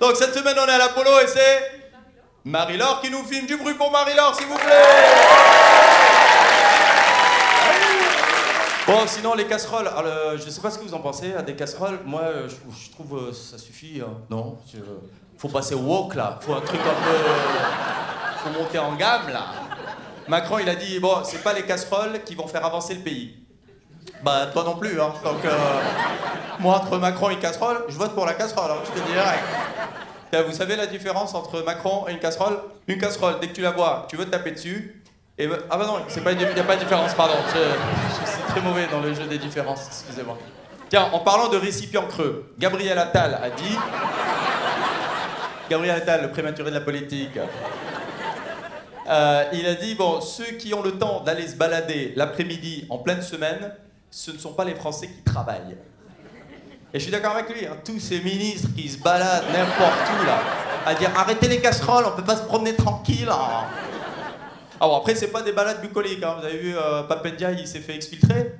Donc cette semaine, on est à l'Apollo et c'est Marie-Laure qui nous filme. Du bruit pour Marie-Laure, s'il vous plaît. Bon, sinon, les casseroles. Alors, euh, je sais pas ce que vous en pensez, à des casseroles. Moi, euh, je, trouve euh, ça suffit. hein. Non je- Faut passer au woke, là. Faut un truc un peu. Faut monter en gamme, là. Macron, il a dit bon, c'est pas les casseroles qui vont faire avancer le pays. Bah, toi non plus, hein. Donc, moi, entre Macron et casserole, je vote pour la casserole, hein, je te dis direct. Vous savez la différence entre Macron et une casserole? Une casserole, dès que tu la vois, tu veux taper dessus. Ah bah non, il n'y a pas de différence, pardon. Je, suis très mauvais dans le jeu des différences, excusez-moi. Tiens, en parlant de récipients creux, Gabriel Attal a dit... Gabriel Attal, le prématuré de la politique. Euh, il a dit, bon, ceux qui ont le temps d'aller se balader l'après-midi en pleine semaine, ce ne sont pas les Français qui travaillent. Et je suis d'accord avec lui, hein, tous ces ministres qui se baladent n'importe où là, à dire arrêtez les casseroles, on peut pas se promener tranquille. hein. Ah bon, après, c'est pas des balades bucoliques, hein. vous avez vu euh, Papendia, il s'est fait exfiltrer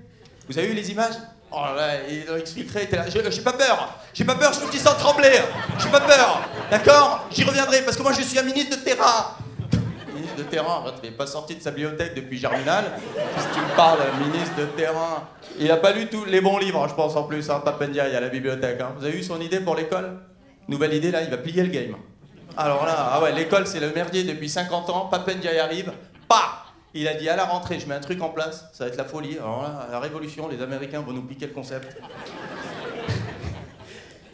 Vous avez vu les images? Oh là là, ils l'ont exfiltré, il était là. J'ai pas peur, j'ai pas peur, je vous dis sans trembler, j'ai pas peur, d'accord? J'y reviendrai parce que moi je suis un ministre de terrain. Ministre de terrain, il n'est pas sorti de sa bibliothèque depuis Germinal. Que tu me parles, ministre de terrain? Il a pas lu tous les bons livres, je pense en plus, hein, Papendia, il y a la bibliothèque. hein. Vous avez vu son idée pour l'école? Nouvelle idée là, il va plier le game. Alors là, ah ouais, l'école c'est le merdier depuis 50 ans, Papendia arrive, pas Il a dit à la rentrée, je mets un truc en place, ça va être la folie. Alors là, la révolution, les Américains vont nous piquer le concept.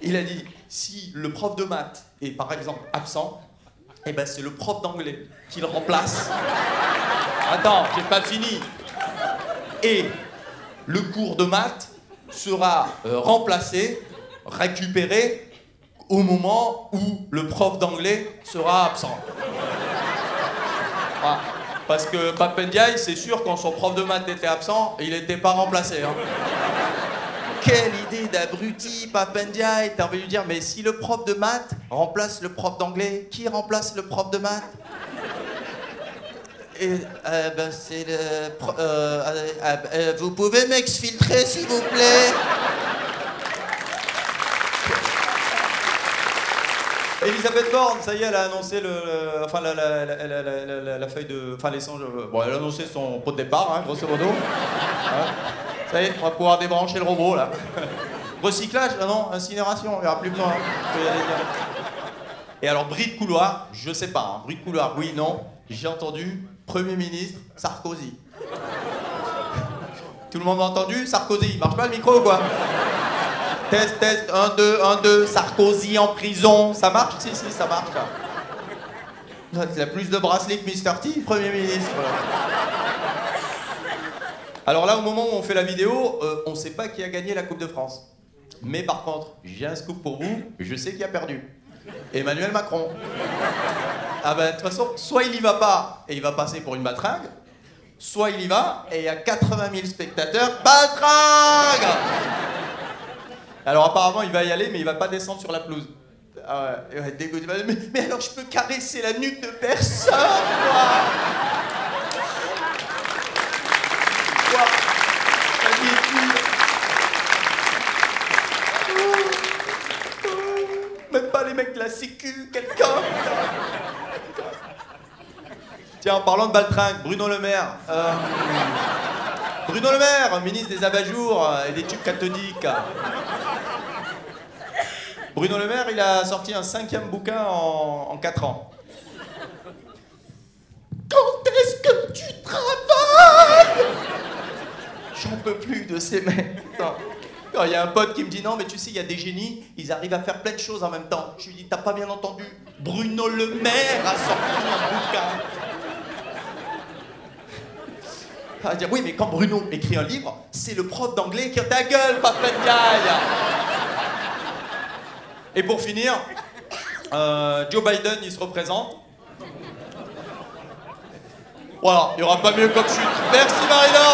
Il a dit, si le prof de maths est par exemple absent, eh ben c'est le prof d'anglais qui le remplace. Attends, j'ai pas fini. Et le cours de maths sera euh, remplacé, récupéré au moment où le prof d'anglais sera absent. Ah, parce que Papendiaï, c'est sûr, quand son prof de maths était absent, il n'était pas remplacé. hein. Quelle idée d'abruti, Papendiaï T'as envie de lui dire, mais si le prof de maths remplace le prof d'anglais, qui remplace le prof de maths Et, euh, ben, c'est le. euh, euh, euh, vous pouvez m'exfiltrer, s'il vous plaît Elisabeth Borne, ça y est, elle a annoncé le, enfin, la, la- la- feuille de. Enfin, l'échange. euh, Bon, elle a annoncé son pot de départ, hein, grosso modo. Hein. Ça y est, on va pouvoir débrancher le robot, là. Recyclage, ah non, incinération, il n'y aura plus besoin. hein. Et alors, bruit de couloir, je sais pas, hein, bruit de couloir, oui, non. J'ai entendu Premier ministre Sarkozy. Tout le monde a entendu Sarkozy, marche pas le micro ou quoi Test, test, 1, 2, 1, 2, Sarkozy en prison, ça marche? Si, si, ça marche. Il a plus de bracelets que Mr. T, Premier ministre. Alors là, au moment où on fait la vidéo, euh, on sait pas qui a gagné la Coupe de France. Mais par contre, j'ai un scoop pour vous, je sais qui a perdu. Emmanuel Macron. Ah ben, de toute façon, soit il y va pas et il va passer pour une baltringue, soit il y va et il y a 80 000 spectateurs. Baltringue Alors apparemment, il va y aller, mais il va pas descendre sur la pelouse. Ah ouais. Mais, mais alors, je peux caresser la nuque de personne, Quoi La ridicule. Oh, oh, Même pas les mecs de la sécu, quelqu'un Tiens, en parlant de baltringue, Bruno Le Maire. euh, Bruno Le Maire, ministre des abat-jours et des tubes cathodiques. Bruno Le Maire, il a sorti un cinquième bouquin en, en 4 ans. Quand est-ce que tu travailles? J'en peux plus de ces mecs. Putain. Quand il y a un pote qui me dit non, mais tu sais, il y a des génies, ils arrivent à faire plein de choses en même temps. Je lui dis, t'as pas bien entendu Bruno Le Maire a sorti un bouquin. Il va dire, oui, mais quand Bruno écrit un livre, c'est le prof d'anglais qui a ta gueule, Papendiaï Et pour finir, euh, Joe Biden, il se représente. Voilà, il n'y aura pas mieux comme chute. Merci Marie-Laure